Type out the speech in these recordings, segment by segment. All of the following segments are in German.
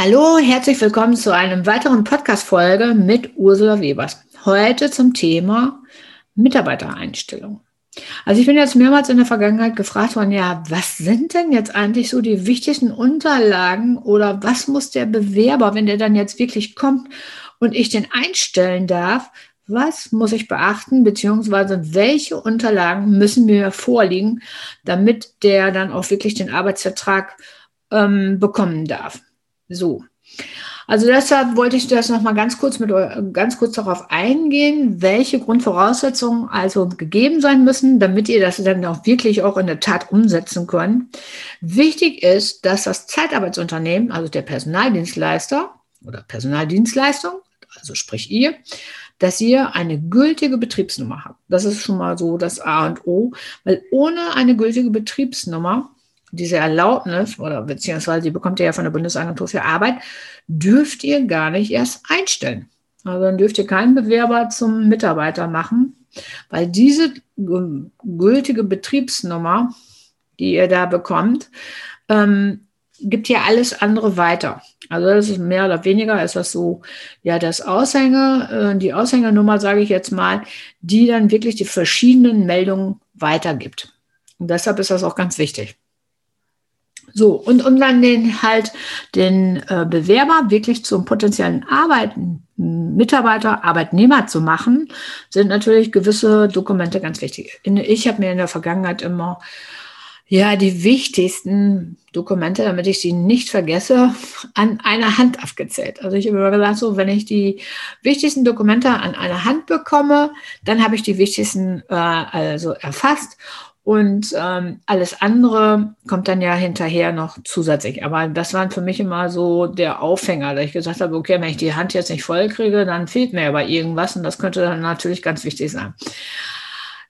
Hallo, herzlich willkommen zu einem weiteren Podcast-Folge mit Ursula Webers. Heute zum Thema Mitarbeitereinstellung. Also ich bin jetzt mehrmals in der Vergangenheit gefragt worden, ja, was sind denn jetzt eigentlich so die wichtigsten Unterlagen oder was muss der Bewerber, wenn der dann jetzt wirklich kommt und ich den einstellen darf, was muss ich beachten, beziehungsweise welche Unterlagen müssen mir vorliegen, damit der dann auch wirklich den Arbeitsvertrag ähm, bekommen darf. So. Also deshalb wollte ich das nochmal ganz kurz mit ganz kurz darauf eingehen, welche Grundvoraussetzungen also gegeben sein müssen, damit ihr das dann auch wirklich auch in der Tat umsetzen könnt. Wichtig ist, dass das Zeitarbeitsunternehmen, also der Personaldienstleister oder Personaldienstleistung, also sprich ihr, dass ihr eine gültige Betriebsnummer habt. Das ist schon mal so das A und O, weil ohne eine gültige Betriebsnummer diese Erlaubnis oder beziehungsweise die bekommt ihr ja von der Bundesagentur für Arbeit, dürft ihr gar nicht erst einstellen. Also dann dürft ihr keinen Bewerber zum Mitarbeiter machen, weil diese gültige Betriebsnummer, die ihr da bekommt, ähm, gibt ja alles andere weiter. Also das ist mehr oder weniger ist das so, ja, das Aushänger, äh, die Aushängernummer, sage ich jetzt mal, die dann wirklich die verschiedenen Meldungen weitergibt. Und deshalb ist das auch ganz wichtig. So, und um dann den halt den äh, Bewerber wirklich zum potenziellen Arbeiten, Mitarbeiter, Arbeitnehmer zu machen, sind natürlich gewisse Dokumente ganz wichtig. Ich habe mir in der Vergangenheit immer ja die wichtigsten Dokumente, damit ich sie nicht vergesse, an einer Hand aufgezählt. Also ich habe immer gesagt, so wenn ich die wichtigsten Dokumente an einer Hand bekomme, dann habe ich die wichtigsten äh, also erfasst und ähm, alles andere kommt dann ja hinterher noch zusätzlich. Aber das waren für mich immer so der Aufhänger, dass ich gesagt habe, okay, wenn ich die Hand jetzt nicht voll kriege, dann fehlt mir aber irgendwas und das könnte dann natürlich ganz wichtig sein.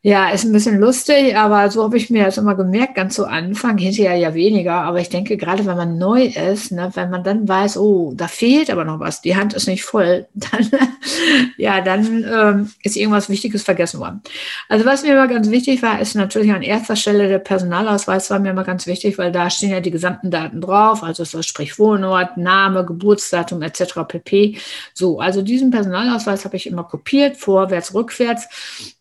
Ja, ist ein bisschen lustig, aber so habe ich mir das immer gemerkt, ganz zu Anfang, hinterher ja weniger. Aber ich denke, gerade wenn man neu ist, ne, wenn man dann weiß, oh, da fehlt aber noch was, die Hand ist nicht voll, dann, ja, dann ähm, ist irgendwas Wichtiges vergessen worden. Also was mir immer ganz wichtig war, ist natürlich an erster Stelle der Personalausweis war mir immer ganz wichtig, weil da stehen ja die gesamten Daten drauf, also das sprich Wohnort, Name, Geburtsdatum etc. pp. So, also diesen Personalausweis habe ich immer kopiert, vorwärts, rückwärts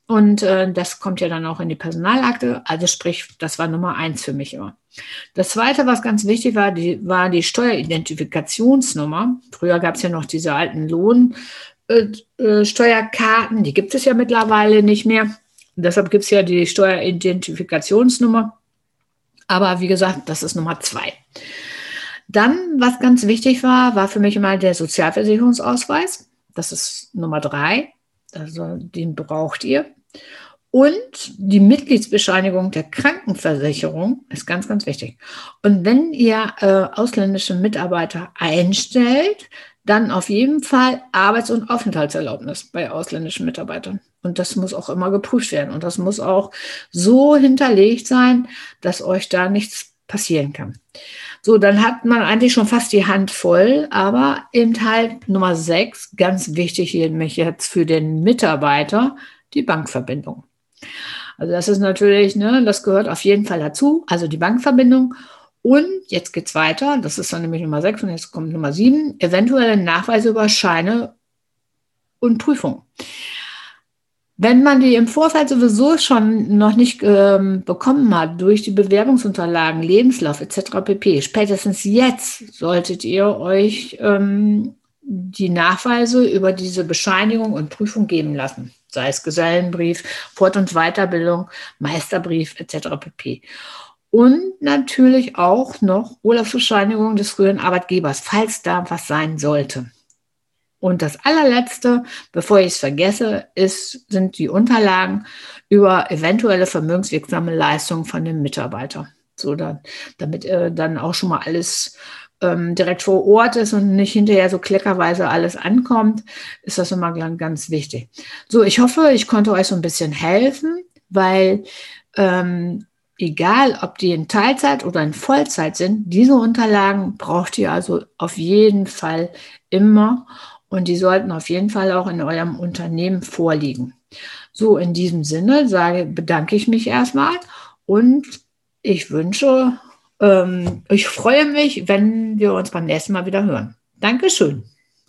und äh, das kommt ja dann auch in die Personalakte. Also sprich, das war Nummer eins für mich immer. Das zweite, was ganz wichtig war, die, war die Steueridentifikationsnummer. Früher gab es ja noch diese alten Lohnsteuerkarten, äh, äh, die gibt es ja mittlerweile nicht mehr. Deshalb gibt es ja die Steueridentifikationsnummer. Aber wie gesagt, das ist Nummer zwei. Dann, was ganz wichtig war, war für mich immer der Sozialversicherungsausweis. Das ist Nummer drei. Also den braucht ihr. Und die Mitgliedsbescheinigung der Krankenversicherung ist ganz, ganz wichtig. Und wenn ihr äh, ausländische Mitarbeiter einstellt, dann auf jeden Fall Arbeits- und Aufenthaltserlaubnis bei ausländischen Mitarbeitern. Und das muss auch immer geprüft werden. Und das muss auch so hinterlegt sein, dass euch da nichts passieren kann. So, dann hat man eigentlich schon fast die Hand voll, aber eben halt Nummer sechs, ganz wichtig hier nämlich jetzt für den Mitarbeiter, die Bankverbindung. Also das ist natürlich, ne, das gehört auf jeden Fall dazu, also die Bankverbindung. Und jetzt geht es weiter, das ist dann nämlich Nummer 6 und jetzt kommt Nummer 7, eventuelle Nachweise über Scheine und Prüfung. Wenn man die im Vorfeld sowieso schon noch nicht ähm, bekommen hat durch die Bewerbungsunterlagen, Lebenslauf etc. pp, spätestens jetzt solltet ihr euch ähm, die Nachweise über diese Bescheinigung und Prüfung geben lassen sei es Gesellenbrief, Fort- und Weiterbildung, Meisterbrief etc. pp. Und natürlich auch noch Urlaubsbescheinigung des früheren Arbeitgebers, falls da was sein sollte. Und das allerletzte, bevor ich es vergesse, ist, sind die Unterlagen über eventuelle vermögenswirksame Leistungen von dem Mitarbeiter. So, dann, damit äh, dann auch schon mal alles ähm, direkt vor Ort ist und nicht hinterher so kleckerweise alles ankommt, ist das immer ganz wichtig. So, ich hoffe, ich konnte euch so ein bisschen helfen, weil ähm, egal, ob die in Teilzeit oder in Vollzeit sind, diese Unterlagen braucht ihr also auf jeden Fall immer und die sollten auf jeden Fall auch in eurem Unternehmen vorliegen. So, in diesem Sinne sage, bedanke ich mich erstmal und ich wünsche ich freue mich, wenn wir uns beim nächsten Mal wieder hören. Dankeschön.